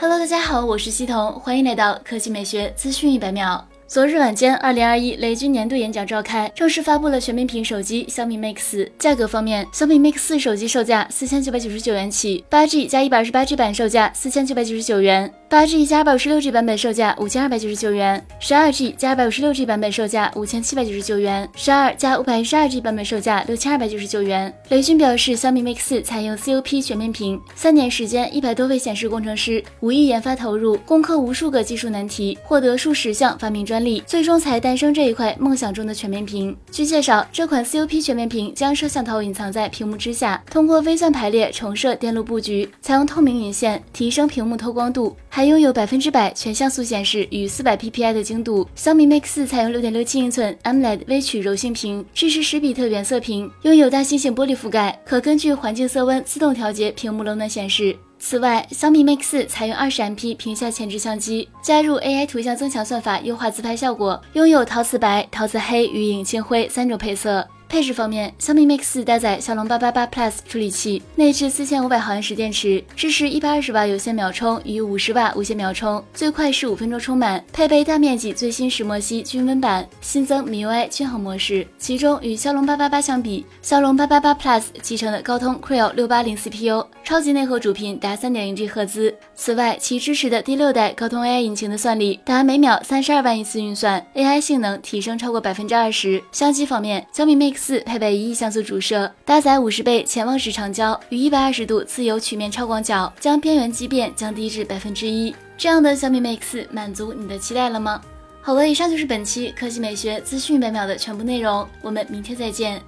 Hello，大家好，我是西彤，欢迎来到科技美学资讯一百秒。昨日晚间，二零二一雷军年度演讲召开，正式发布了全面屏手机小米 Mix。价格方面，小米 Mix 四手机售价四千九百九十九元起，八 G 加一百二十八 G 版售价四千九百九十九元，八 G 加二百五十六 G 版本售价五千二百九十九元，十二 G 加二百五十六 G 版本售价五千七百九十九元，十二加五百一十二 G 版本售价六千二百九十九元。雷军表示，小米 Mix 四采用 COP 全面屏，三年时间，一百多位显示工程师，五亿研发投入，攻克无数个技术难题，获得数十项发明专利，最终才。诞生这一块梦想中的全面屏。据介绍，这款 COP 全面屏将摄像头隐藏在屏幕之下，通过微算排列重设电路布局，采用透明引线提升屏幕透光度，还拥有百分之百全像素显示与四百 PPI 的精度。小米 Mix 四采用六点六七英寸 AMOLED 微曲柔性屏，支持十比特原色屏，拥有大猩猩玻璃覆盖，可根据环境色温自动调节屏幕冷暖显示。此外，小米 Mix 四采用 20MP 屏下前置相机，加入 AI 图像增强算法，优化自拍效果，拥有陶瓷白、陶瓷黑与影青灰三种配色。配置方面，小米 Mix 搭载骁龙八八八 Plus 处理器，内置四千五百毫安时电池，支持一百二十瓦有线秒充与五十瓦无线秒充，最快十五分钟充满。配备大面积最新石墨烯均温板，新增 MIUI 均衡模式。其中与骁龙八八八相比，骁龙八八八 Plus 集成的高通 Creo 六八零 CPU，超级内核主频达三点零 G 赫兹。此外，其支持的第六代高通 AI 引擎的算力达每秒三十二万亿次运算，AI 性能提升超过百分之二十。相机方面，小米 Mix 四配备一亿像素主摄，搭载五十倍潜望式长焦与一百二十度自由曲面超广角，将边缘畸变降低至百分之一。这样的小米 Mix 满足你的期待了吗？好了，以上就是本期科技美学资讯百秒的全部内容，我们明天再见。